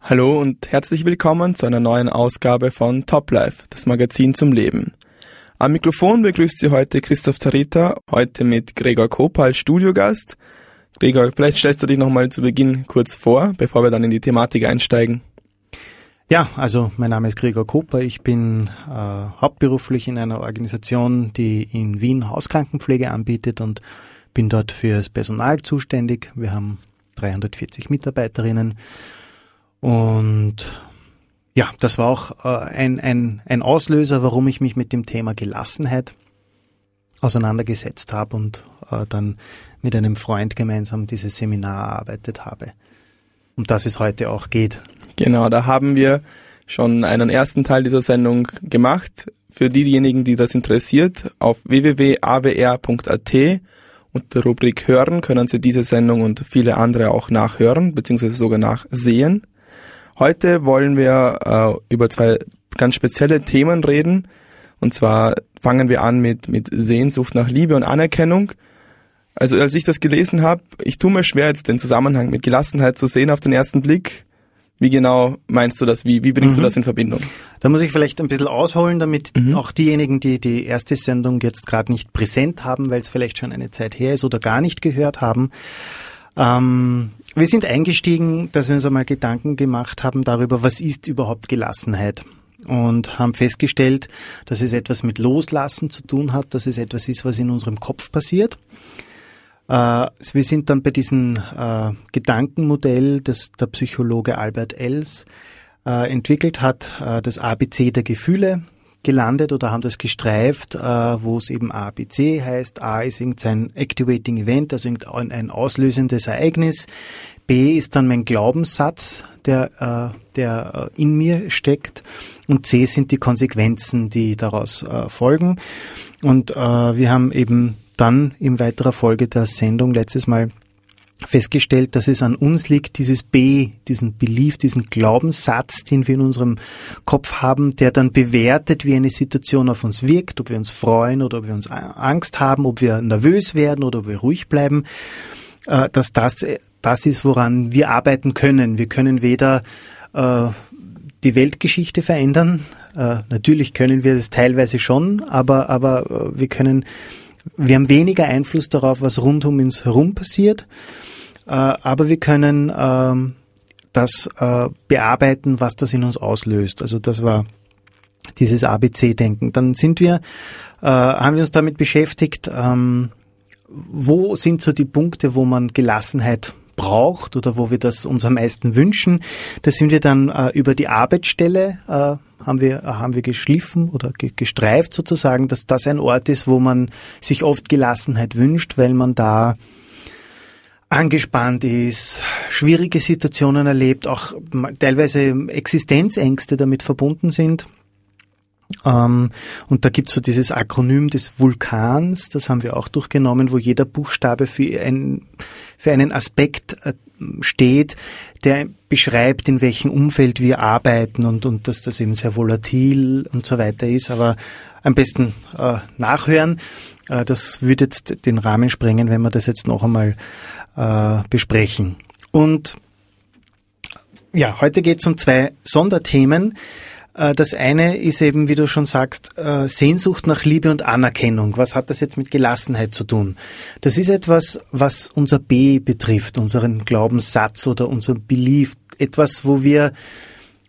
Hallo und herzlich willkommen zu einer neuen Ausgabe von Top Life, das Magazin zum Leben. Am Mikrofon begrüßt Sie heute Christoph Tarita, heute mit Gregor Kopa als Studiogast. Gregor, vielleicht stellst du dich nochmal zu Beginn kurz vor, bevor wir dann in die Thematik einsteigen. Ja, also mein Name ist Gregor Koper. Ich bin äh, hauptberuflich in einer Organisation, die in Wien Hauskrankenpflege anbietet und bin dort fürs Personal zuständig. Wir haben 340 Mitarbeiterinnen und ja, das war auch äh, ein, ein, ein Auslöser, warum ich mich mit dem Thema Gelassenheit auseinandergesetzt habe und äh, dann mit einem Freund gemeinsam dieses Seminar erarbeitet habe. Um das es heute auch geht. Genau, da haben wir schon einen ersten Teil dieser Sendung gemacht. Für diejenigen, die das interessiert, auf www.awr.at unter der Rubrik Hören können Sie diese Sendung und viele andere auch nachhören, beziehungsweise sogar nachsehen. Heute wollen wir äh, über zwei ganz spezielle Themen reden. Und zwar fangen wir an mit, mit Sehnsucht nach Liebe und Anerkennung. Also als ich das gelesen habe, ich tue mir schwer, jetzt den Zusammenhang mit Gelassenheit zu sehen auf den ersten Blick. Wie genau meinst du das? Wie, wie bringst mhm. du das in Verbindung? Da muss ich vielleicht ein bisschen ausholen, damit mhm. auch diejenigen, die die erste Sendung jetzt gerade nicht präsent haben, weil es vielleicht schon eine Zeit her ist oder gar nicht gehört haben. Ähm, wir sind eingestiegen, dass wir uns einmal Gedanken gemacht haben darüber, was ist überhaupt Gelassenheit und haben festgestellt, dass es etwas mit Loslassen zu tun hat, dass es etwas ist, was in unserem Kopf passiert. Äh, wir sind dann bei diesem äh, Gedankenmodell, das der Psychologe Albert Ells äh, entwickelt hat, das ABC der Gefühle gelandet oder haben das gestreift, äh, wo es eben ABC heißt. A ist irgendein Activating Event, also ein auslösendes Ereignis. B ist dann mein Glaubenssatz, der, äh, der äh, in mir steckt. Und C sind die Konsequenzen, die daraus äh, folgen. Und äh, wir haben eben dann in weiterer Folge der Sendung letztes Mal festgestellt, dass es an uns liegt, dieses B, diesen Belief, diesen Glaubenssatz, den wir in unserem Kopf haben, der dann bewertet, wie eine Situation auf uns wirkt, ob wir uns freuen oder ob wir uns Angst haben, ob wir nervös werden oder ob wir ruhig bleiben, äh, dass das das ist, woran wir arbeiten können. Wir können weder äh, die Weltgeschichte verändern, äh, natürlich können wir das teilweise schon, aber, aber wir können wir haben weniger Einfluss darauf, was rund um uns herum passiert. Äh, aber wir können ähm, das äh, bearbeiten, was das in uns auslöst. Also das war dieses ABC-Denken. Dann sind wir, äh, haben wir uns damit beschäftigt, ähm, wo sind so die Punkte, wo man Gelassenheit braucht oder wo wir das uns am meisten wünschen. Da sind wir dann äh, über die Arbeitsstelle äh, haben wir haben wir geschliffen oder ge gestreift sozusagen, dass das ein Ort ist, wo man sich oft Gelassenheit wünscht, weil man da angespannt ist, schwierige Situationen erlebt, auch teilweise Existenzängste damit verbunden sind. Ähm, und da gibt's so dieses Akronym des Vulkans, das haben wir auch durchgenommen, wo jeder Buchstabe für, ein, für einen Aspekt äh, steht, der beschreibt, in welchem Umfeld wir arbeiten und, und dass das eben sehr volatil und so weiter ist. Aber am besten äh, nachhören. Äh, das würde jetzt den Rahmen sprengen, wenn wir das jetzt noch einmal äh, besprechen. Und ja, heute geht es um zwei Sonderthemen. Äh, das eine ist eben, wie du schon sagst, äh, Sehnsucht nach Liebe und Anerkennung. Was hat das jetzt mit Gelassenheit zu tun? Das ist etwas, was unser B betrifft, unseren Glaubenssatz oder unser Belief. Etwas, wo wir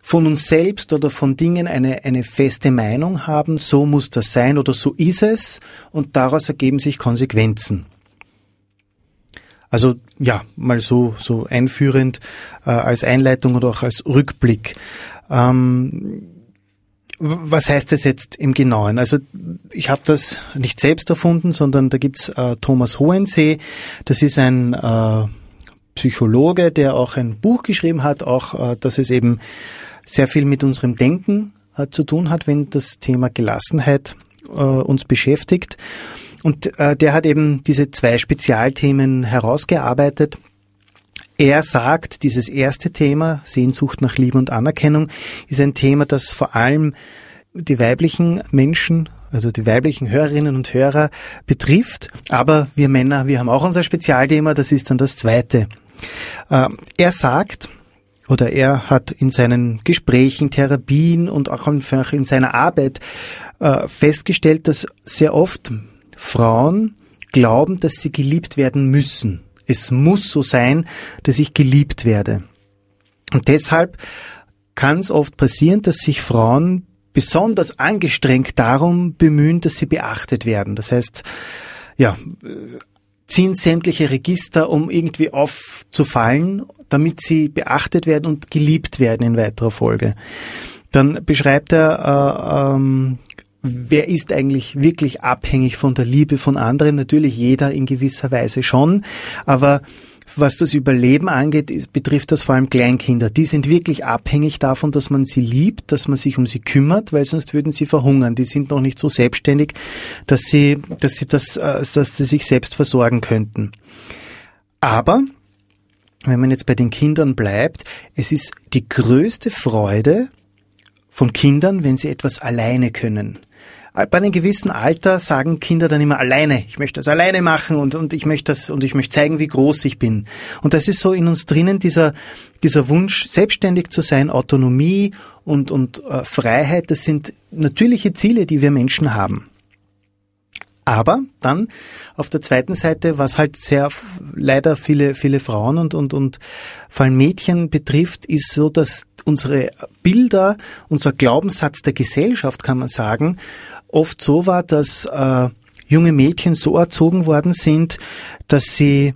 von uns selbst oder von Dingen eine, eine feste Meinung haben, so muss das sein oder so ist es und daraus ergeben sich Konsequenzen. Also ja, mal so, so einführend äh, als Einleitung oder auch als Rückblick. Ähm, was heißt das jetzt im Genauen? Also ich habe das nicht selbst erfunden, sondern da gibt's äh, Thomas Hohensee. Das ist ein äh, Psychologe, der auch ein Buch geschrieben hat, auch äh, dass es eben sehr viel mit unserem Denken äh, zu tun hat, wenn das Thema Gelassenheit äh, uns beschäftigt. Und äh, der hat eben diese zwei Spezialthemen herausgearbeitet. Er sagt, dieses erste Thema, Sehnsucht nach Liebe und Anerkennung, ist ein Thema, das vor allem die weiblichen Menschen, also die weiblichen Hörerinnen und Hörer betrifft. Aber wir Männer, wir haben auch unser Spezialthema, das ist dann das zweite. Äh, er sagt, oder er hat in seinen Gesprächen, Therapien und auch in seiner Arbeit äh, festgestellt, dass sehr oft Frauen glauben, dass sie geliebt werden müssen. Es muss so sein, dass ich geliebt werde. Und deshalb kann es oft passieren, dass sich Frauen besonders angestrengt darum bemühen, dass sie beachtet werden. Das heißt, ja, ziehen sämtliche Register, um irgendwie aufzufallen, damit sie beachtet werden und geliebt werden in weiterer Folge. Dann beschreibt er, äh, ähm, wer ist eigentlich wirklich abhängig von der Liebe von anderen? Natürlich jeder in gewisser Weise schon, aber was das Überleben angeht, betrifft das vor allem Kleinkinder. Die sind wirklich abhängig davon, dass man sie liebt, dass man sich um sie kümmert, weil sonst würden sie verhungern. Die sind noch nicht so selbstständig, dass sie, dass sie das, äh, dass sie sich selbst versorgen könnten. Aber wenn man jetzt bei den Kindern bleibt, es ist die größte Freude von Kindern, wenn sie etwas alleine können. Bei einem gewissen Alter sagen Kinder dann immer alleine, ich möchte das alleine machen und, und ich möchte das und ich möchte zeigen, wie groß ich bin. Und das ist so in uns drinnen dieser, dieser Wunsch, selbstständig zu sein, Autonomie und, und äh, Freiheit, das sind natürliche Ziele, die wir Menschen haben. Aber dann auf der zweiten Seite, was halt sehr leider viele, viele Frauen und, und, und vor allem Mädchen betrifft, ist so, dass unsere Bilder, unser Glaubenssatz der Gesellschaft, kann man sagen, oft so war, dass äh, junge Mädchen so erzogen worden sind, dass sie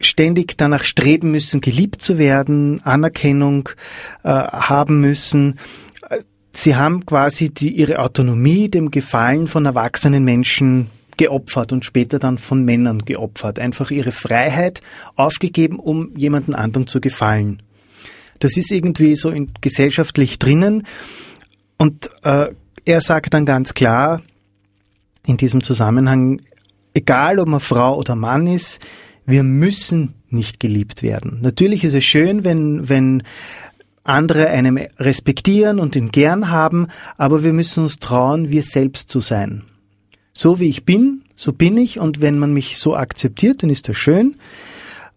ständig danach streben müssen, geliebt zu werden, Anerkennung äh, haben müssen. Sie haben quasi die, ihre Autonomie dem Gefallen von erwachsenen Menschen geopfert und später dann von Männern geopfert. Einfach ihre Freiheit aufgegeben, um jemanden anderen zu gefallen. Das ist irgendwie so in, gesellschaftlich drinnen. Und äh, er sagt dann ganz klar in diesem Zusammenhang, egal ob man Frau oder Mann ist, wir müssen nicht geliebt werden. Natürlich ist es schön, wenn, wenn andere einem respektieren und ihn gern haben, aber wir müssen uns trauen, wir selbst zu sein. So wie ich bin, so bin ich und wenn man mich so akzeptiert, dann ist das schön.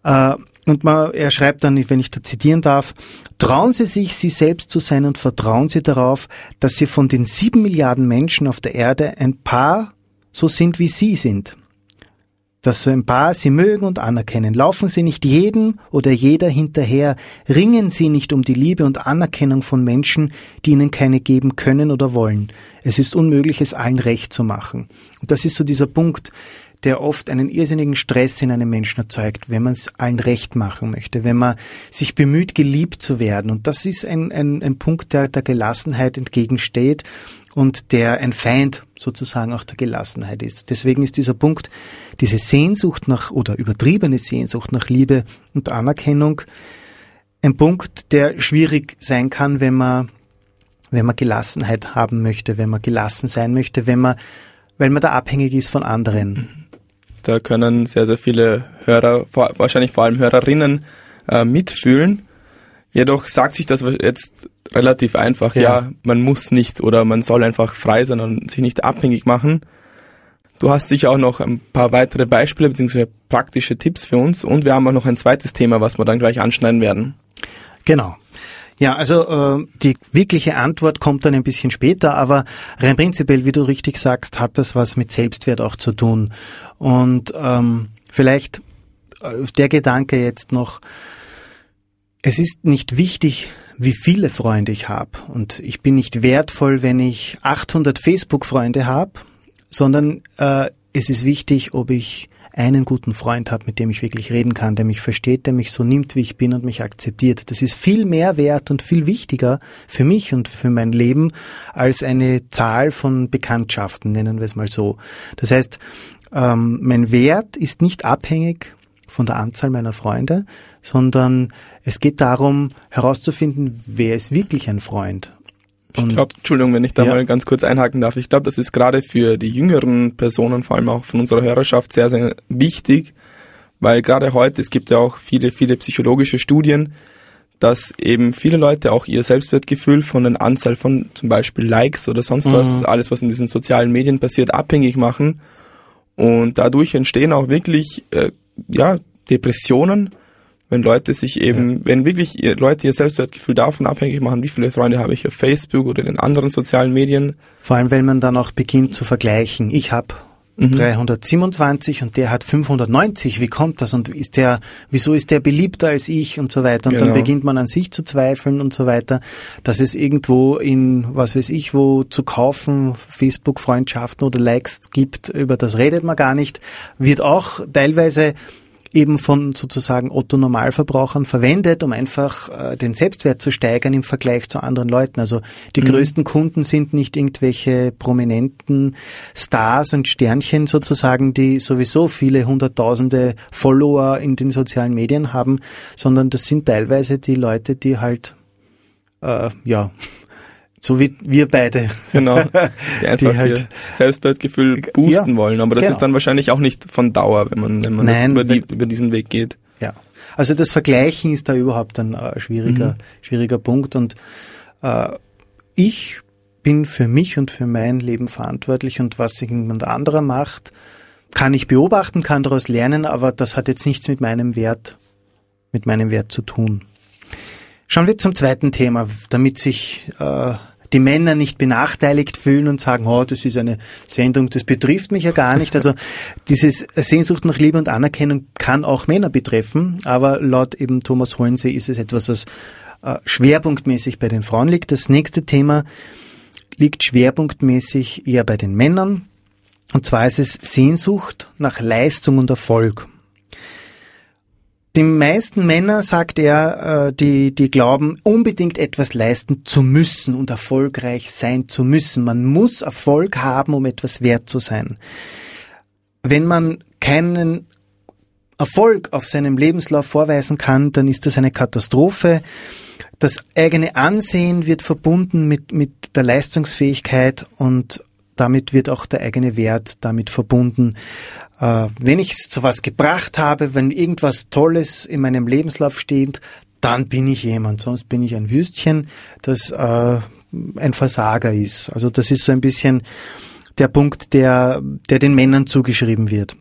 Äh, und man, er schreibt dann, wenn ich da zitieren darf, trauen Sie sich, Sie selbst zu sein und vertrauen Sie darauf, dass Sie von den sieben Milliarden Menschen auf der Erde ein paar so sind, wie Sie sind. Dass so ein paar Sie mögen und anerkennen. Laufen Sie nicht jedem oder jeder hinterher. Ringen Sie nicht um die Liebe und Anerkennung von Menschen, die Ihnen keine geben können oder wollen. Es ist unmöglich, es allen recht zu machen. Und das ist so dieser Punkt der oft einen irrsinnigen Stress in einem Menschen erzeugt, wenn man es allen recht machen möchte, wenn man sich bemüht, geliebt zu werden. Und das ist ein, ein, ein Punkt, der der Gelassenheit entgegensteht und der ein Feind sozusagen auch der Gelassenheit ist. Deswegen ist dieser Punkt, diese Sehnsucht nach oder übertriebene Sehnsucht nach Liebe und Anerkennung ein Punkt, der schwierig sein kann, wenn man wenn man Gelassenheit haben möchte, wenn man gelassen sein möchte, wenn man weil man da abhängig ist von anderen. Da können sehr, sehr viele Hörer, wahrscheinlich vor allem Hörerinnen, äh, mitfühlen. Jedoch sagt sich das jetzt relativ einfach, ja. ja, man muss nicht oder man soll einfach frei sein und sich nicht abhängig machen. Du hast sicher auch noch ein paar weitere Beispiele bzw. praktische Tipps für uns und wir haben auch noch ein zweites Thema, was wir dann gleich anschneiden werden. Genau. Ja, also äh, die wirkliche Antwort kommt dann ein bisschen später, aber rein prinzipiell, wie du richtig sagst, hat das was mit Selbstwert auch zu tun. Und ähm, vielleicht äh, der Gedanke jetzt noch, es ist nicht wichtig, wie viele Freunde ich habe. Und ich bin nicht wertvoll, wenn ich 800 Facebook-Freunde habe, sondern äh, es ist wichtig, ob ich einen guten Freund habe, mit dem ich wirklich reden kann, der mich versteht, der mich so nimmt, wie ich bin und mich akzeptiert. Das ist viel mehr wert und viel wichtiger für mich und für mein Leben als eine Zahl von Bekanntschaften, nennen wir es mal so. Das heißt, ähm, mein Wert ist nicht abhängig von der Anzahl meiner Freunde, sondern es geht darum herauszufinden, wer ist wirklich ein Freund ich glaube, Entschuldigung, wenn ich da ja. mal ganz kurz einhaken darf. Ich glaube, das ist gerade für die jüngeren Personen, vor allem auch von unserer Hörerschaft, sehr, sehr wichtig, weil gerade heute, es gibt ja auch viele, viele psychologische Studien, dass eben viele Leute auch ihr Selbstwertgefühl von der Anzahl von zum Beispiel Likes oder sonst mhm. was, alles was in diesen sozialen Medien passiert, abhängig machen. Und dadurch entstehen auch wirklich, äh, ja, Depressionen, wenn Leute sich eben, ja. wenn wirklich ihr, Leute ihr Selbstwertgefühl davon abhängig machen, wie viele Freunde habe ich auf Facebook oder in den anderen sozialen Medien. Vor allem, wenn man dann auch beginnt zu vergleichen. Ich habe mhm. 327 und der hat 590. Wie kommt das? Und ist der, wieso ist der beliebter als ich und so weiter? Und genau. dann beginnt man an sich zu zweifeln und so weiter, dass es irgendwo in, was weiß ich, wo zu kaufen, Facebook-Freundschaften oder Likes gibt, über das redet man gar nicht, wird auch teilweise eben von sozusagen Otto Normalverbrauchern verwendet, um einfach äh, den Selbstwert zu steigern im Vergleich zu anderen Leuten. Also die mhm. größten Kunden sind nicht irgendwelche prominenten Stars und Sternchen sozusagen, die sowieso viele hunderttausende Follower in den sozialen Medien haben, sondern das sind teilweise die Leute, die halt äh, ja so wie wir beide. Genau. Die einfach die halt Selbstwertgefühl boosten ja, wollen. Aber das genau. ist dann wahrscheinlich auch nicht von Dauer, wenn man, wenn man Nein, über, die, über diesen Weg geht. Ja. Also das Vergleichen ist da überhaupt ein äh, schwieriger, mhm. schwieriger Punkt. Und äh, ich bin für mich und für mein Leben verantwortlich und was jemand anderer macht, kann ich beobachten, kann daraus lernen, aber das hat jetzt nichts mit meinem Wert, mit meinem Wert zu tun. Schauen wir zum zweiten Thema, damit sich äh, die Männer nicht benachteiligt fühlen und sagen, oh, das ist eine Sendung, das betrifft mich ja gar nicht. Also dieses Sehnsucht nach Liebe und Anerkennung kann auch Männer betreffen, aber laut eben Thomas Hohensee ist es etwas, das äh, schwerpunktmäßig bei den Frauen liegt. Das nächste Thema liegt schwerpunktmäßig eher bei den Männern. Und zwar ist es Sehnsucht nach Leistung und Erfolg. Die meisten Männer, sagt er, äh, die, die glauben, unbedingt etwas leisten zu müssen und erfolgreich sein zu müssen. Man muss Erfolg haben, um etwas wert zu sein. Wenn man keinen Erfolg auf seinem Lebenslauf vorweisen kann, dann ist das eine Katastrophe. Das eigene Ansehen wird verbunden mit, mit der Leistungsfähigkeit und damit wird auch der eigene Wert damit verbunden. Äh, wenn ich es zu was gebracht habe, wenn irgendwas Tolles in meinem Lebenslauf steht, dann bin ich jemand. Sonst bin ich ein Würstchen, das äh, ein Versager ist. Also das ist so ein bisschen der Punkt, der, der den Männern zugeschrieben wird.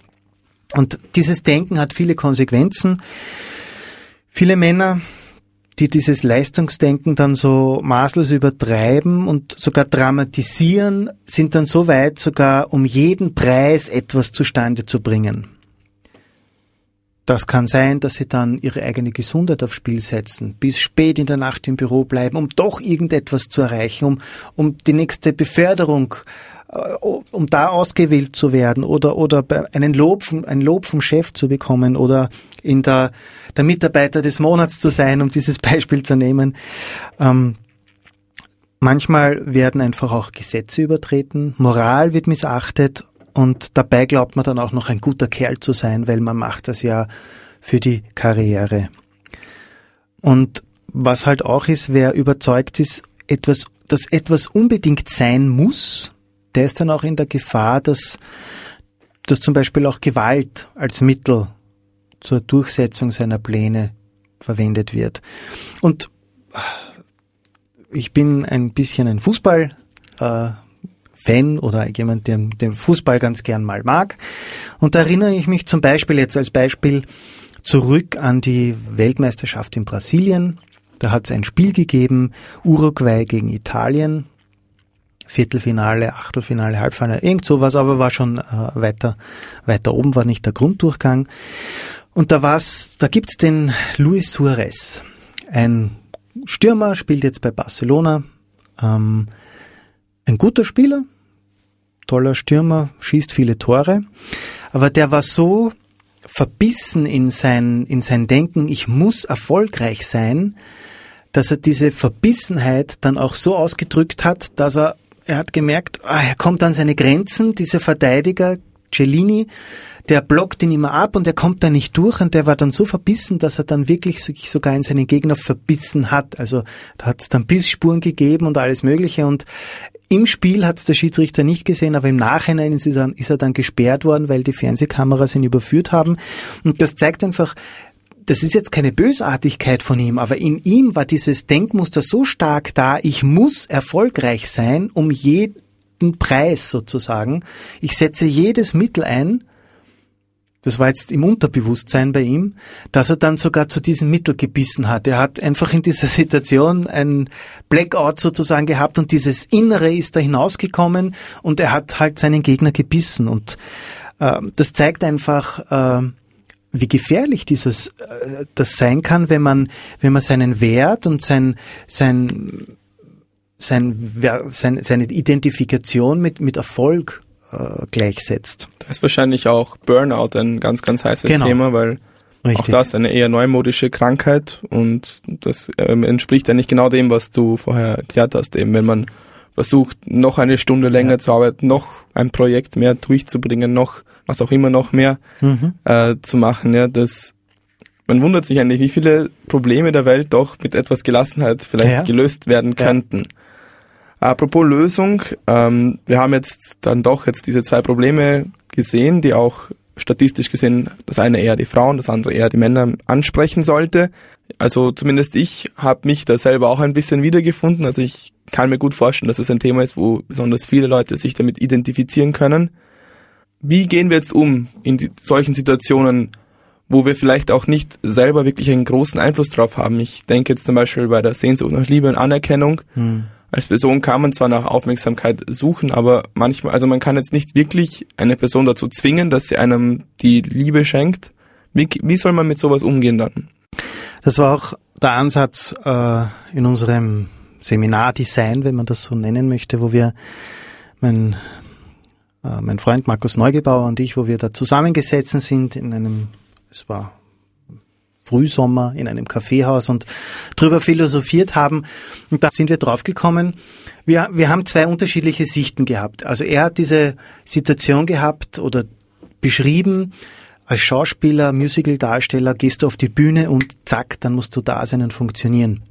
Und dieses Denken hat viele Konsequenzen. Viele Männer die dieses Leistungsdenken dann so maßlos übertreiben und sogar dramatisieren, sind dann so weit, sogar um jeden Preis etwas zustande zu bringen. Das kann sein, dass sie dann ihre eigene Gesundheit aufs Spiel setzen, bis spät in der Nacht im Büro bleiben, um doch irgendetwas zu erreichen, um, um die nächste Beförderung um da ausgewählt zu werden oder, oder einen Lob, vom, ein Lob vom Chef zu bekommen oder in der, der Mitarbeiter des Monats zu sein, um dieses Beispiel zu nehmen. Ähm, manchmal werden einfach auch Gesetze übertreten, Moral wird missachtet und dabei glaubt man dann auch noch ein guter Kerl zu sein, weil man macht das ja für die Karriere. Und was halt auch ist, wer überzeugt ist, etwas, dass etwas unbedingt sein muss, der ist dann auch in der Gefahr, dass, dass zum Beispiel auch Gewalt als Mittel zur Durchsetzung seiner Pläne verwendet wird. Und ich bin ein bisschen ein Fußball. Äh, oder jemand, der den Fußball ganz gern mal mag. Und da erinnere ich mich zum Beispiel jetzt als Beispiel zurück an die Weltmeisterschaft in Brasilien. Da hat es ein Spiel gegeben, Uruguay gegen Italien. Viertelfinale, Achtelfinale, Halbfinale, irgend sowas, aber war schon äh, weiter, weiter oben, war nicht der Grunddurchgang. Und da war's, da gibt's den Luis Suarez, ein Stürmer, spielt jetzt bei Barcelona, ähm, ein guter Spieler, toller Stürmer, schießt viele Tore, aber der war so verbissen in sein, in sein Denken, ich muss erfolgreich sein, dass er diese Verbissenheit dann auch so ausgedrückt hat, dass er er hat gemerkt, ah, er kommt an seine Grenzen, dieser Verteidiger, Cellini, der blockt ihn immer ab und er kommt da nicht durch und der war dann so verbissen, dass er dann wirklich sich sogar in seinen Gegner verbissen hat. Also da hat es dann Bissspuren gegeben und alles Mögliche und im Spiel hat es der Schiedsrichter nicht gesehen, aber im Nachhinein ist er, dann, ist er dann gesperrt worden, weil die Fernsehkameras ihn überführt haben. Und das zeigt einfach, das ist jetzt keine Bösartigkeit von ihm, aber in ihm war dieses Denkmuster so stark da, ich muss erfolgreich sein, um jeden Preis sozusagen. Ich setze jedes Mittel ein, das war jetzt im Unterbewusstsein bei ihm, dass er dann sogar zu diesem Mittel gebissen hat. Er hat einfach in dieser Situation ein Blackout sozusagen gehabt und dieses Innere ist da hinausgekommen und er hat halt seinen Gegner gebissen. Und äh, das zeigt einfach, äh, wie gefährlich dieses äh, das sein kann, wenn man wenn man seinen Wert und sein sein sein, sein seine Identifikation mit mit Erfolg äh, gleichsetzt. Da ist wahrscheinlich auch Burnout ein ganz, ganz heißes genau. Thema, weil Richtig. auch das eine eher neumodische Krankheit und das ähm, entspricht eigentlich genau dem, was du vorher erklärt hast, eben wenn man versucht, noch eine Stunde länger ja. zu arbeiten, noch ein Projekt mehr durchzubringen, noch was auch immer noch mehr mhm. äh, zu machen, ja, das man wundert sich eigentlich, wie viele Probleme der Welt doch mit etwas Gelassenheit vielleicht ja. gelöst werden könnten. Apropos Lösung, ähm, wir haben jetzt dann doch jetzt diese zwei Probleme gesehen, die auch statistisch gesehen das eine eher die Frauen, das andere eher die Männer ansprechen sollte. Also zumindest ich habe mich da selber auch ein bisschen wiedergefunden. Also ich kann mir gut vorstellen, dass es ein Thema ist, wo besonders viele Leute sich damit identifizieren können. Wie gehen wir jetzt um in solchen Situationen, wo wir vielleicht auch nicht selber wirklich einen großen Einfluss drauf haben? Ich denke jetzt zum Beispiel bei der Sehnsucht nach Liebe und Anerkennung. Hm als Person kann man zwar nach Aufmerksamkeit suchen, aber manchmal, also man kann jetzt nicht wirklich eine Person dazu zwingen, dass sie einem die Liebe schenkt. Wie, wie soll man mit sowas umgehen dann? Das war auch der Ansatz äh, in unserem Seminardesign, wenn man das so nennen möchte, wo wir mein, äh, mein Freund Markus Neugebauer und ich, wo wir da zusammengesessen sind in einem, es war Frühsommer in einem Kaffeehaus und drüber philosophiert haben. Und da sind wir draufgekommen. Wir, wir haben zwei unterschiedliche Sichten gehabt. Also er hat diese Situation gehabt oder beschrieben, als Schauspieler, Musical-Darsteller gehst du auf die Bühne und zack, dann musst du da sein und funktionieren.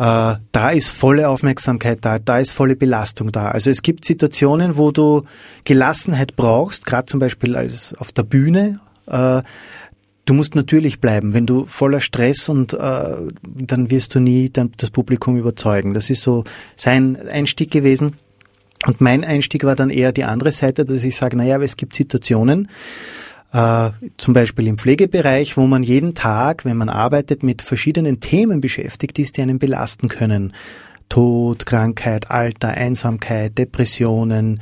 Äh, da ist volle Aufmerksamkeit da, da ist volle Belastung da. Also es gibt Situationen, wo du Gelassenheit brauchst, gerade zum Beispiel als auf der Bühne, äh, Du musst natürlich bleiben. Wenn du voller Stress und äh, dann wirst du nie das Publikum überzeugen. Das ist so sein Einstieg gewesen. Und mein Einstieg war dann eher die andere Seite, dass ich sage, naja, es gibt Situationen, äh, zum Beispiel im Pflegebereich, wo man jeden Tag, wenn man arbeitet, mit verschiedenen Themen beschäftigt ist, die einen belasten können. Tod, Krankheit, Alter, Einsamkeit, Depressionen,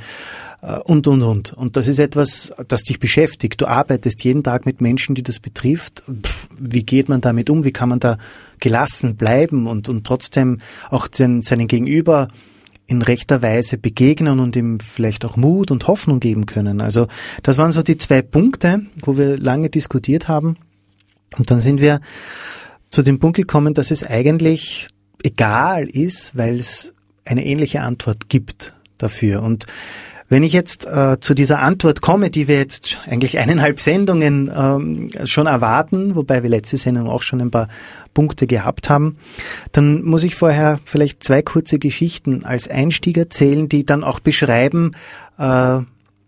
äh, und, und, und. Und das ist etwas, das dich beschäftigt. Du arbeitest jeden Tag mit Menschen, die das betrifft. Wie geht man damit um? Wie kann man da gelassen bleiben und, und trotzdem auch den, seinen Gegenüber in rechter Weise begegnen und ihm vielleicht auch Mut und Hoffnung geben können. Also das waren so die zwei Punkte, wo wir lange diskutiert haben. Und dann sind wir zu dem Punkt gekommen, dass es eigentlich egal ist, weil es eine ähnliche Antwort gibt dafür. Und wenn ich jetzt äh, zu dieser Antwort komme, die wir jetzt eigentlich eineinhalb Sendungen ähm, schon erwarten, wobei wir letzte Sendung auch schon ein paar Punkte gehabt haben, dann muss ich vorher vielleicht zwei kurze Geschichten als Einstieg erzählen, die dann auch beschreiben, äh,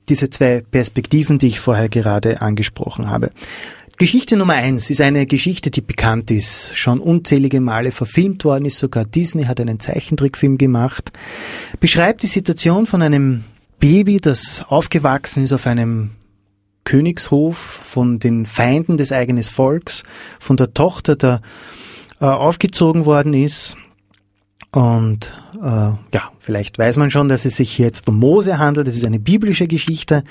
diese zwei Perspektiven, die ich vorher gerade angesprochen habe. Geschichte Nummer eins ist eine Geschichte, die bekannt ist, schon unzählige Male verfilmt worden ist, sogar Disney hat einen Zeichentrickfilm gemacht, beschreibt die Situation von einem Baby, das aufgewachsen ist auf einem Königshof von den Feinden des eigenen Volks, von der Tochter, der äh, aufgezogen worden ist. Und äh, ja, vielleicht weiß man schon, dass es sich jetzt um Mose handelt. Das ist eine biblische Geschichte.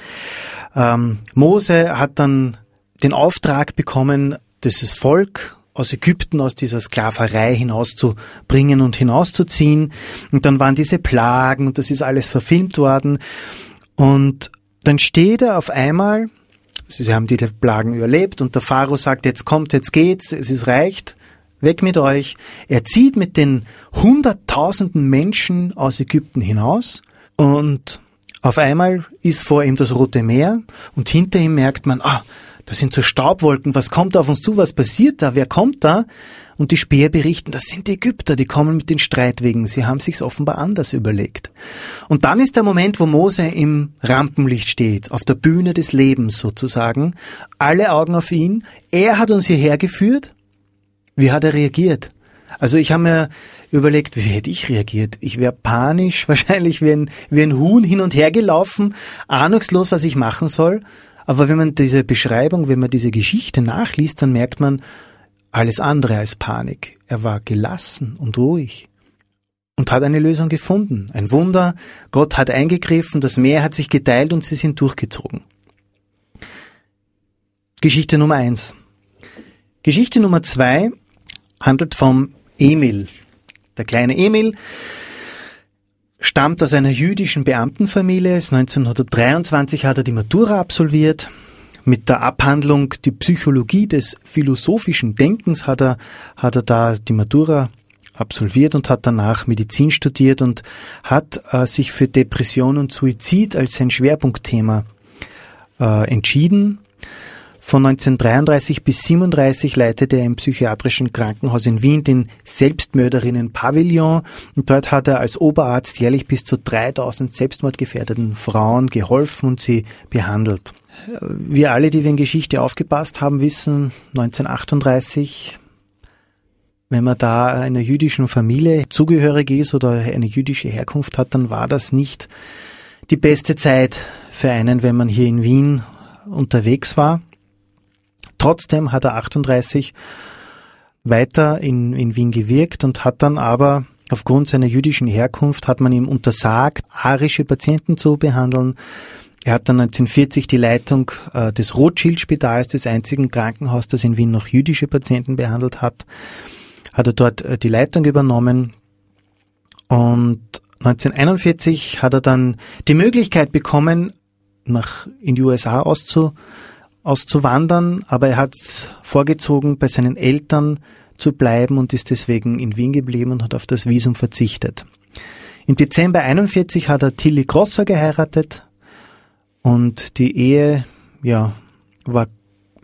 Ähm, Mose hat dann den Auftrag bekommen, dieses Volk aus Ägypten, aus dieser Sklaverei hinauszubringen und hinauszuziehen. Und dann waren diese Plagen und das ist alles verfilmt worden. Und dann steht er auf einmal, sie haben diese Plagen überlebt und der Pharao sagt, jetzt kommt, jetzt geht's, es ist reicht, weg mit euch. Er zieht mit den hunderttausenden Menschen aus Ägypten hinaus und auf einmal ist vor ihm das Rote Meer und hinter ihm merkt man, ah, das sind so Staubwolken, was kommt auf uns zu, was passiert da, wer kommt da? Und die Speer berichten, das sind die Ägypter, die kommen mit den Streitwegen, sie haben sich's offenbar anders überlegt. Und dann ist der Moment, wo Mose im Rampenlicht steht, auf der Bühne des Lebens sozusagen, alle Augen auf ihn, er hat uns hierher geführt, wie hat er reagiert? Also ich habe mir überlegt, wie hätte ich reagiert? Ich wäre panisch, wahrscheinlich wie ein, wie ein Huhn hin und her gelaufen, ahnungslos, was ich machen soll. Aber wenn man diese Beschreibung, wenn man diese Geschichte nachliest, dann merkt man alles andere als Panik. Er war gelassen und ruhig und hat eine Lösung gefunden. Ein Wunder, Gott hat eingegriffen, das Meer hat sich geteilt und sie sind durchgezogen. Geschichte Nummer eins. Geschichte Nummer zwei handelt vom Emil. Der kleine Emil stammt aus einer jüdischen Beamtenfamilie. 1923 hat er die Matura absolviert. Mit der Abhandlung Die Psychologie des philosophischen Denkens hat er, hat er da die Matura absolviert und hat danach Medizin studiert und hat äh, sich für Depression und Suizid als sein Schwerpunktthema äh, entschieden von 1933 bis 37 leitete er im psychiatrischen Krankenhaus in Wien den Selbstmörderinnen-Pavillon und dort hat er als Oberarzt jährlich bis zu 3000 selbstmordgefährdeten Frauen geholfen und sie behandelt. Wir alle, die wir in Geschichte aufgepasst haben, wissen, 1938 wenn man da einer jüdischen Familie zugehörig ist oder eine jüdische Herkunft hat, dann war das nicht die beste Zeit für einen, wenn man hier in Wien unterwegs war. Trotzdem hat er 38 weiter in, in Wien gewirkt und hat dann aber aufgrund seiner jüdischen Herkunft hat man ihm untersagt, arische Patienten zu behandeln. Er hat dann 1940 die Leitung äh, des Rothschild-Spitals, des einzigen Krankenhauses, das in Wien noch jüdische Patienten behandelt hat, hat er dort äh, die Leitung übernommen. Und 1941 hat er dann die Möglichkeit bekommen, nach in die USA auszu, auszuwandern, aber er hat vorgezogen, bei seinen Eltern zu bleiben und ist deswegen in Wien geblieben und hat auf das Visum verzichtet. Im Dezember 41 hat er Tilly Grosser geheiratet und die Ehe, ja, war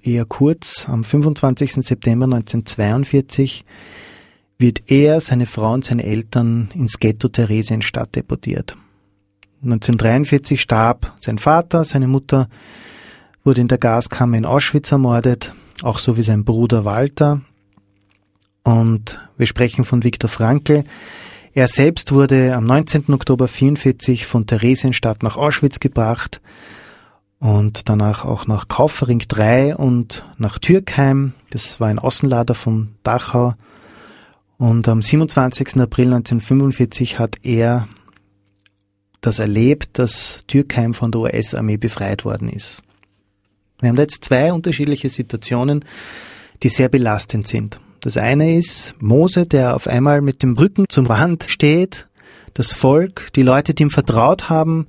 eher kurz. Am 25. September 1942 wird er, seine Frau und seine Eltern ins Ghetto Theresienstadt deportiert. 1943 starb sein Vater, seine Mutter wurde in der Gaskammer in Auschwitz ermordet, auch so wie sein Bruder Walter. Und wir sprechen von Viktor Frankl. Er selbst wurde am 19. Oktober 1944 von Theresienstadt nach Auschwitz gebracht und danach auch nach Kaufering 3 und nach Türkheim. Das war ein Außenlader von Dachau. Und am 27. April 1945 hat er das erlebt, dass Türkheim von der US-Armee befreit worden ist. Wir haben da jetzt zwei unterschiedliche Situationen, die sehr belastend sind. Das eine ist Mose, der auf einmal mit dem Rücken zum Rand steht. Das Volk, die Leute, die ihm vertraut haben,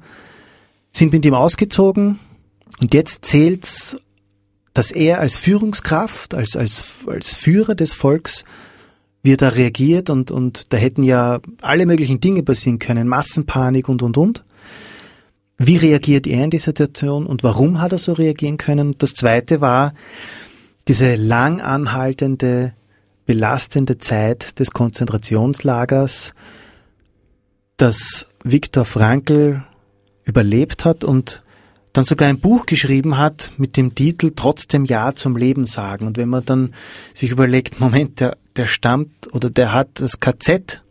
sind mit ihm ausgezogen. Und jetzt zählt's, dass er als Führungskraft, als, als, als Führer des Volks, wie er da reagiert und, und da hätten ja alle möglichen Dinge passieren können, Massenpanik und, und, und. Wie reagiert er in dieser Situation und warum hat er so reagieren können? Das zweite war diese lang anhaltende, belastende Zeit des Konzentrationslagers, das Viktor Frankl überlebt hat und dann sogar ein Buch geschrieben hat mit dem Titel Trotzdem Ja zum Leben sagen. Und wenn man dann sich überlegt, Moment, der, der stammt oder der hat das KZ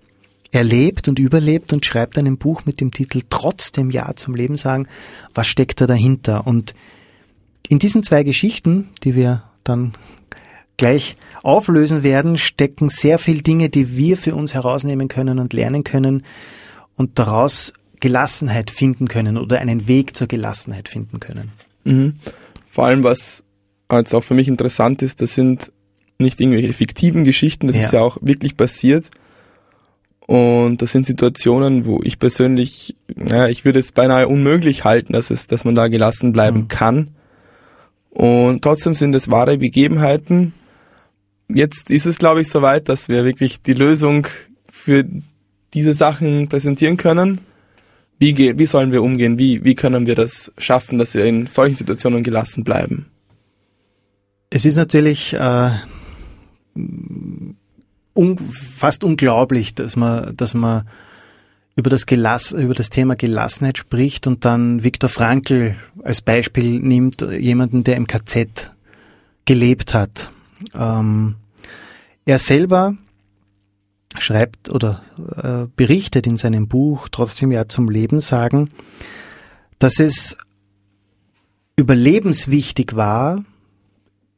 erlebt und überlebt und schreibt ein Buch mit dem Titel Trotzdem Ja zum Leben sagen. Was steckt da dahinter? Und in diesen zwei Geschichten, die wir dann gleich auflösen werden, stecken sehr viel Dinge, die wir für uns herausnehmen können und lernen können und daraus Gelassenheit finden können oder einen Weg zur Gelassenheit finden können. Mhm. Vor allem, was als auch für mich interessant ist, das sind nicht irgendwelche fiktiven Geschichten, das ja. ist ja auch wirklich passiert. Und das sind Situationen, wo ich persönlich, naja, ich würde es beinahe unmöglich halten, dass es, dass man da gelassen bleiben mhm. kann. Und trotzdem sind es wahre Begebenheiten. Jetzt ist es, glaube ich, soweit, dass wir wirklich die Lösung für diese Sachen präsentieren können. Wie, wie sollen wir umgehen? Wie, wie können wir das schaffen, dass wir in solchen Situationen gelassen bleiben? Es ist natürlich äh, un fast unglaublich, dass man, dass man über das, Gelass, über das Thema Gelassenheit spricht und dann Viktor Frankl als Beispiel nimmt, jemanden, der im KZ gelebt hat. Ähm, er selber schreibt oder äh, berichtet in seinem Buch Trotzdem ja zum Leben sagen, dass es überlebenswichtig war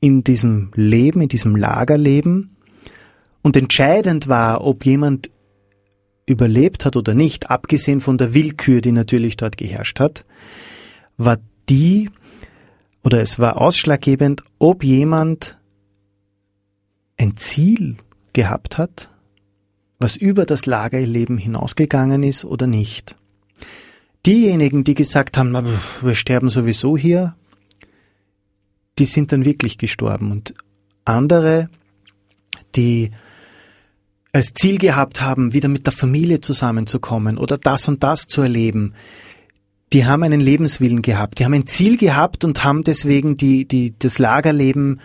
in diesem Leben, in diesem Lagerleben und entscheidend war, ob jemand überlebt hat oder nicht, abgesehen von der Willkür, die natürlich dort geherrscht hat, war die, oder es war ausschlaggebend, ob jemand ein Ziel gehabt hat, was über das Lagerleben hinausgegangen ist oder nicht. Diejenigen, die gesagt haben, wir sterben sowieso hier, die sind dann wirklich gestorben. Und andere, die als Ziel gehabt haben, wieder mit der Familie zusammenzukommen oder das und das zu erleben, die haben einen Lebenswillen gehabt, die haben ein Ziel gehabt und haben deswegen die, die, das Lagerleben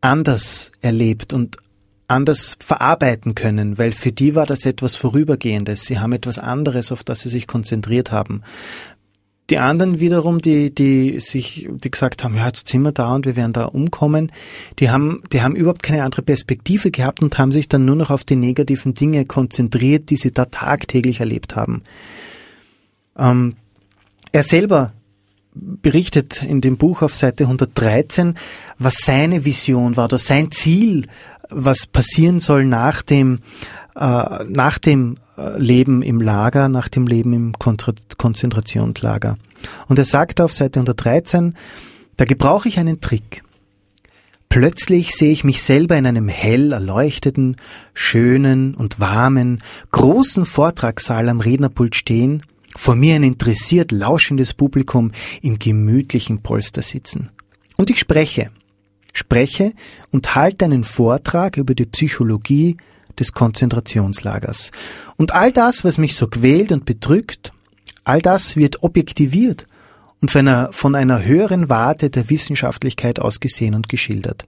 anders erlebt und anders verarbeiten können, weil für die war das etwas Vorübergehendes. Sie haben etwas anderes, auf das sie sich konzentriert haben. Die anderen wiederum, die, die sich, die gesagt haben, ja, jetzt sind wir da und wir werden da umkommen, die haben, die haben überhaupt keine andere Perspektive gehabt und haben sich dann nur noch auf die negativen Dinge konzentriert, die sie da tagtäglich erlebt haben. Ähm, er selber berichtet in dem Buch auf Seite 113, was seine Vision war oder sein Ziel, was passieren soll nach dem, äh, nach dem Leben im Lager, nach dem Leben im Konzentrationslager. Und er sagt auf Seite 113, da gebrauche ich einen Trick. Plötzlich sehe ich mich selber in einem hell erleuchteten, schönen und warmen, großen Vortragssaal am Rednerpult stehen vor mir ein interessiert lauschendes Publikum im gemütlichen Polster sitzen. Und ich spreche, spreche und halte einen Vortrag über die Psychologie des Konzentrationslagers. Und all das, was mich so quält und bedrückt, all das wird objektiviert und von einer, höheren Warte der Wissenschaftlichkeit ausgesehen und geschildert.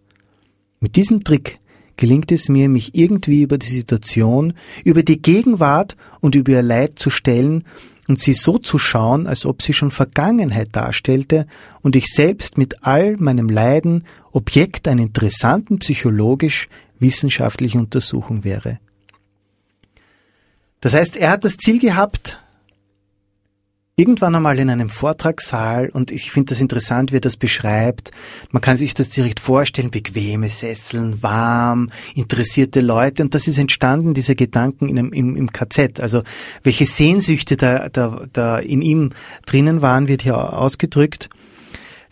Mit diesem Trick gelingt es mir, mich irgendwie über die Situation, über die Gegenwart und über ihr Leid zu stellen und sie so zu schauen, als ob sie schon Vergangenheit darstellte und ich selbst mit all meinem Leiden Objekt einer interessanten psychologisch-wissenschaftlichen Untersuchung wäre. Das heißt, er hat das Ziel gehabt, irgendwann einmal in einem Vortragssaal und ich finde das interessant, wie er das beschreibt. Man kann sich das direkt vorstellen, bequeme Sesseln, warm, interessierte Leute und das ist entstanden, diese Gedanken in einem, im, im KZ. Also welche Sehnsüchte da, da, da in ihm drinnen waren, wird hier ausgedrückt.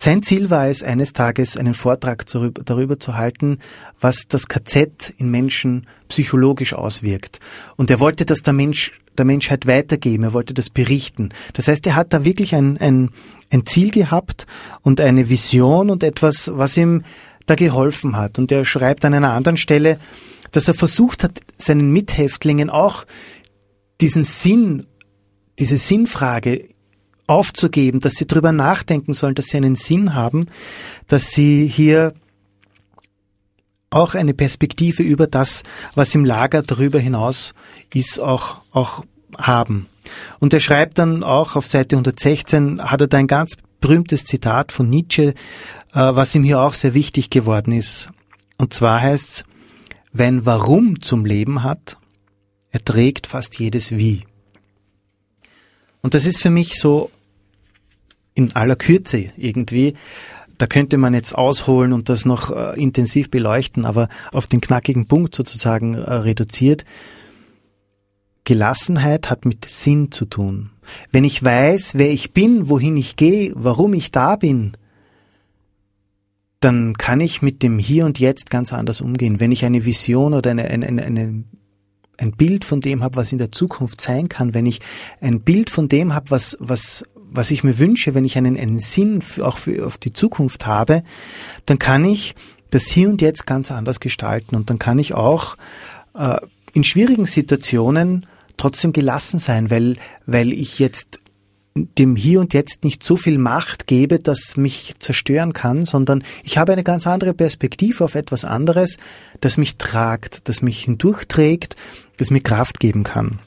Sein Ziel war es, eines Tages einen Vortrag darüber zu halten, was das KZ in Menschen psychologisch auswirkt. Und er wollte, dass der Mensch der Menschheit weitergeben, er wollte das berichten. Das heißt, er hat da wirklich ein, ein, ein Ziel gehabt und eine Vision und etwas, was ihm da geholfen hat. Und er schreibt an einer anderen Stelle, dass er versucht hat, seinen Mithäftlingen auch diesen Sinn, diese Sinnfrage aufzugeben, dass sie darüber nachdenken sollen, dass sie einen Sinn haben, dass sie hier auch eine Perspektive über das, was im Lager darüber hinaus ist, auch, auch haben. Und er schreibt dann auch auf Seite 116, hat er da ein ganz berühmtes Zitat von Nietzsche, äh, was ihm hier auch sehr wichtig geworden ist. Und zwar heißt es, wenn Warum zum Leben hat, erträgt fast jedes Wie. Und das ist für mich so in aller Kürze irgendwie da könnte man jetzt ausholen und das noch äh, intensiv beleuchten, aber auf den knackigen Punkt sozusagen äh, reduziert. Gelassenheit hat mit Sinn zu tun. Wenn ich weiß, wer ich bin, wohin ich gehe, warum ich da bin, dann kann ich mit dem Hier und Jetzt ganz anders umgehen. Wenn ich eine Vision oder eine, eine, eine, ein Bild von dem habe, was in der Zukunft sein kann, wenn ich ein Bild von dem habe, was, was, was ich mir wünsche, wenn ich einen, einen Sinn für, auch für auf die Zukunft habe, dann kann ich das Hier und Jetzt ganz anders gestalten und dann kann ich auch äh, in schwierigen Situationen trotzdem gelassen sein, weil, weil ich jetzt dem Hier und Jetzt nicht so viel Macht gebe, dass mich zerstören kann, sondern ich habe eine ganz andere Perspektive auf etwas anderes, das mich tragt, das mich hindurchträgt, das mir Kraft geben kann.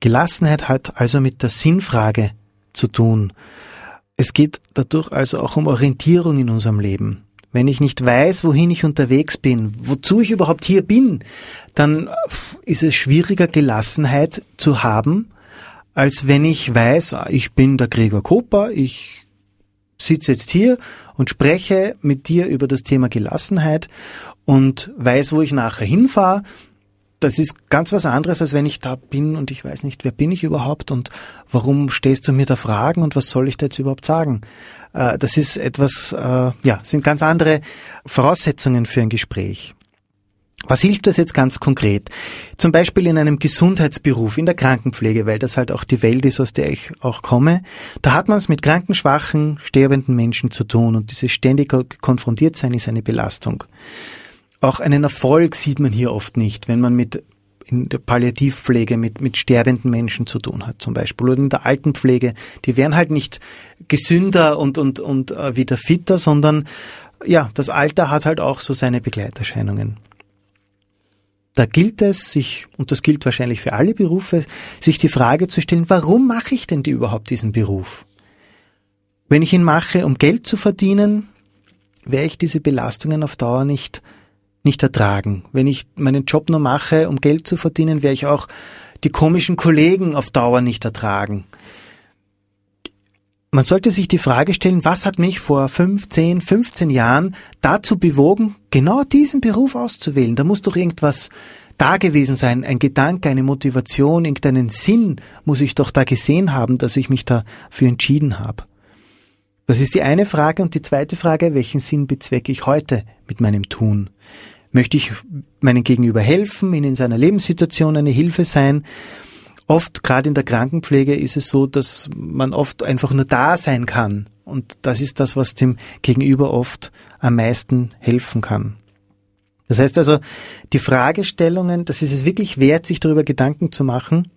Gelassenheit hat also mit der Sinnfrage zu tun. Es geht dadurch also auch um Orientierung in unserem Leben. Wenn ich nicht weiß, wohin ich unterwegs bin, wozu ich überhaupt hier bin, dann ist es schwieriger, Gelassenheit zu haben, als wenn ich weiß, ah, ich bin der Gregor Koper, ich sitze jetzt hier und spreche mit dir über das Thema Gelassenheit und weiß, wo ich nachher hinfahre. Das ist ganz was anderes, als wenn ich da bin und ich weiß nicht, wer bin ich überhaupt und warum stehst du mir da Fragen und was soll ich da jetzt überhaupt sagen? Äh, das ist etwas, äh, ja, sind ganz andere Voraussetzungen für ein Gespräch. Was hilft das jetzt ganz konkret? Zum Beispiel in einem Gesundheitsberuf, in der Krankenpflege, weil das halt auch die Welt ist, aus der ich auch komme. Da hat man es mit kranken, schwachen, sterbenden Menschen zu tun und dieses ständige konfrontiert sein ist eine Belastung. Auch einen Erfolg sieht man hier oft nicht, wenn man mit in der Palliativpflege mit, mit sterbenden Menschen zu tun hat, zum Beispiel, oder in der Altenpflege. Die werden halt nicht gesünder und, und, und äh, wieder fitter, sondern ja, das Alter hat halt auch so seine Begleiterscheinungen. Da gilt es, sich, und das gilt wahrscheinlich für alle Berufe, sich die Frage zu stellen, warum mache ich denn die überhaupt diesen Beruf? Wenn ich ihn mache, um Geld zu verdienen, werde ich diese Belastungen auf Dauer nicht, nicht ertragen. Wenn ich meinen Job nur mache, um Geld zu verdienen, werde ich auch die komischen Kollegen auf Dauer nicht ertragen. Man sollte sich die Frage stellen, was hat mich vor 15, 15 Jahren dazu bewogen, genau diesen Beruf auszuwählen? Da muss doch irgendwas da gewesen sein, ein Gedanke, eine Motivation, irgendeinen Sinn muss ich doch da gesehen haben, dass ich mich dafür entschieden habe. Das ist die eine Frage und die zweite Frage, welchen Sinn bezwecke ich heute mit meinem Tun? Möchte ich meinem Gegenüber helfen, ihnen in seiner Lebenssituation eine Hilfe sein? Oft, gerade in der Krankenpflege, ist es so, dass man oft einfach nur da sein kann. Und das ist das, was dem Gegenüber oft am meisten helfen kann. Das heißt also, die Fragestellungen, das ist es wirklich wert, sich darüber Gedanken zu machen,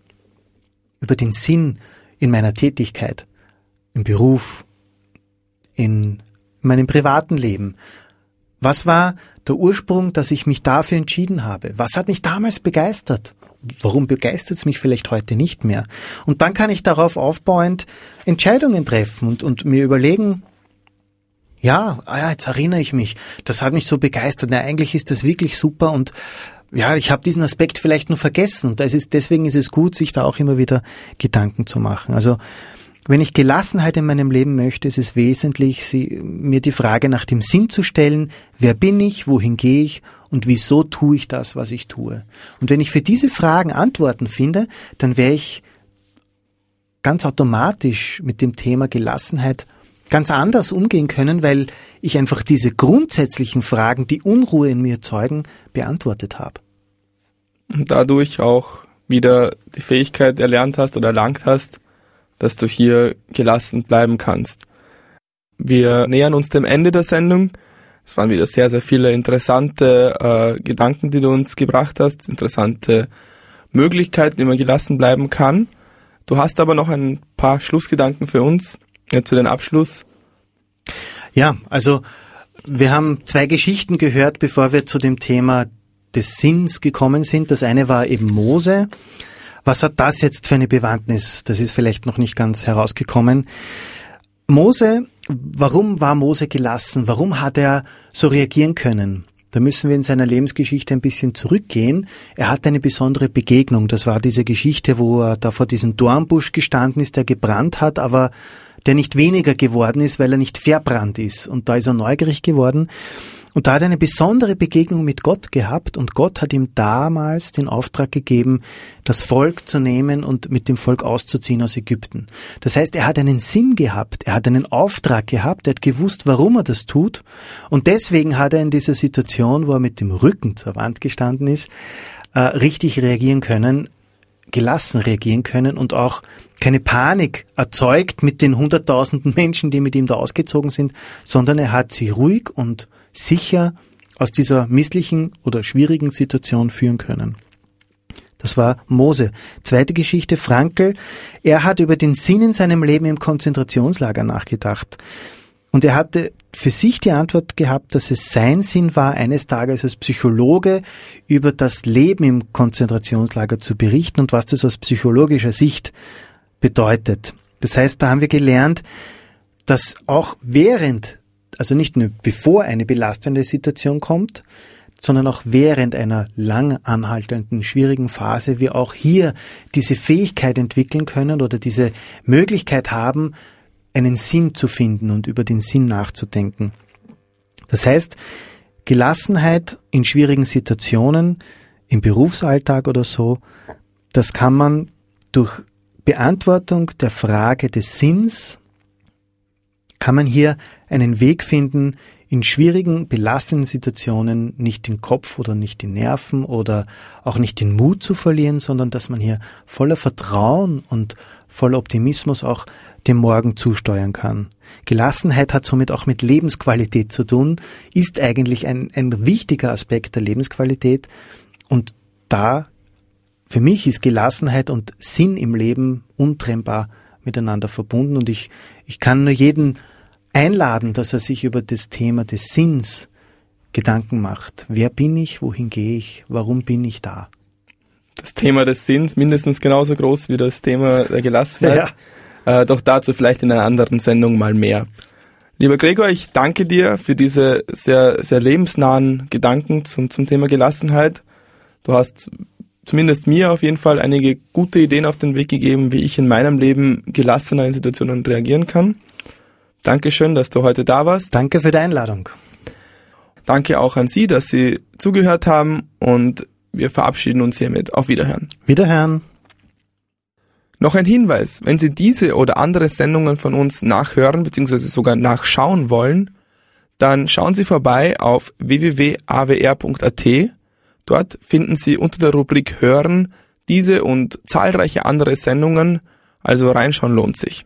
über den Sinn in meiner Tätigkeit, im Beruf, in meinem privaten Leben. Was war der Ursprung, dass ich mich dafür entschieden habe? Was hat mich damals begeistert? warum begeistert es mich vielleicht heute nicht mehr? Und dann kann ich darauf aufbauend Entscheidungen treffen und, und mir überlegen, ja, ah ja, jetzt erinnere ich mich, das hat mich so begeistert. Na, eigentlich ist das wirklich super und ja, ich habe diesen Aspekt vielleicht nur vergessen. Und das ist, deswegen ist es gut, sich da auch immer wieder Gedanken zu machen. Also wenn ich Gelassenheit in meinem Leben möchte, ist es wesentlich, sie, mir die Frage nach dem Sinn zu stellen, wer bin ich, wohin gehe ich und wieso tue ich das, was ich tue. Und wenn ich für diese Fragen Antworten finde, dann wäre ich ganz automatisch mit dem Thema Gelassenheit ganz anders umgehen können, weil ich einfach diese grundsätzlichen Fragen, die Unruhe in mir zeugen, beantwortet habe. Und dadurch auch wieder die Fähigkeit erlernt hast oder erlangt hast, dass du hier gelassen bleiben kannst. Wir nähern uns dem Ende der Sendung. Es waren wieder sehr, sehr viele interessante äh, Gedanken, die du uns gebracht hast, interessante Möglichkeiten, wie man gelassen bleiben kann. Du hast aber noch ein paar Schlussgedanken für uns ja, zu den Abschluss. Ja, also wir haben zwei Geschichten gehört, bevor wir zu dem Thema des Sinns gekommen sind. Das eine war eben Mose. Was hat das jetzt für eine Bewandtnis? Das ist vielleicht noch nicht ganz herausgekommen. Mose, warum war Mose gelassen? Warum hat er so reagieren können? Da müssen wir in seiner Lebensgeschichte ein bisschen zurückgehen. Er hatte eine besondere Begegnung. Das war diese Geschichte, wo er da vor diesem Dornbusch gestanden ist, der gebrannt hat, aber der nicht weniger geworden ist, weil er nicht verbrannt ist. Und da ist er neugierig geworden und da hat er eine besondere Begegnung mit Gott gehabt und Gott hat ihm damals den Auftrag gegeben, das Volk zu nehmen und mit dem Volk auszuziehen aus Ägypten. Das heißt, er hat einen Sinn gehabt, er hat einen Auftrag gehabt, er hat gewusst, warum er das tut und deswegen hat er in dieser Situation, wo er mit dem Rücken zur Wand gestanden ist, äh, richtig reagieren können, gelassen reagieren können und auch keine Panik erzeugt mit den hunderttausenden Menschen, die mit ihm da ausgezogen sind, sondern er hat sie ruhig und sicher aus dieser misslichen oder schwierigen Situation führen können. Das war Mose. Zweite Geschichte, Frankel. Er hat über den Sinn in seinem Leben im Konzentrationslager nachgedacht. Und er hatte für sich die Antwort gehabt, dass es sein Sinn war, eines Tages als Psychologe über das Leben im Konzentrationslager zu berichten und was das aus psychologischer Sicht bedeutet. Das heißt, da haben wir gelernt, dass auch während also nicht nur bevor eine belastende Situation kommt, sondern auch während einer lang anhaltenden, schwierigen Phase wir auch hier diese Fähigkeit entwickeln können oder diese Möglichkeit haben, einen Sinn zu finden und über den Sinn nachzudenken. Das heißt, Gelassenheit in schwierigen Situationen, im Berufsalltag oder so, das kann man durch Beantwortung der Frage des Sinns, kann man hier einen Weg finden, in schwierigen, belastenden Situationen nicht den Kopf oder nicht die Nerven oder auch nicht den Mut zu verlieren, sondern dass man hier voller Vertrauen und voller Optimismus auch dem Morgen zusteuern kann. Gelassenheit hat somit auch mit Lebensqualität zu tun, ist eigentlich ein, ein wichtiger Aspekt der Lebensqualität und da für mich ist Gelassenheit und Sinn im Leben untrennbar miteinander verbunden und ich, ich kann nur jeden einladen, dass er sich über das Thema des Sinns Gedanken macht. Wer bin ich? Wohin gehe ich? Warum bin ich da? Das Thema des Sinns mindestens genauso groß wie das Thema der Gelassenheit. Ja. Äh, doch dazu vielleicht in einer anderen Sendung mal mehr. Lieber Gregor, ich danke dir für diese sehr, sehr lebensnahen Gedanken zum, zum Thema Gelassenheit. Du hast zumindest mir auf jeden Fall einige gute Ideen auf den Weg gegeben, wie ich in meinem Leben gelassener in Situationen reagieren kann. Dankeschön, dass du heute da warst. Danke für die Einladung. Danke auch an Sie, dass Sie zugehört haben und wir verabschieden uns hiermit. Auf Wiederhören. Wiederhören. Noch ein Hinweis, wenn Sie diese oder andere Sendungen von uns nachhören bzw. sogar nachschauen wollen, dann schauen Sie vorbei auf www.awr.at. Dort finden Sie unter der Rubrik Hören diese und zahlreiche andere Sendungen, also reinschauen lohnt sich.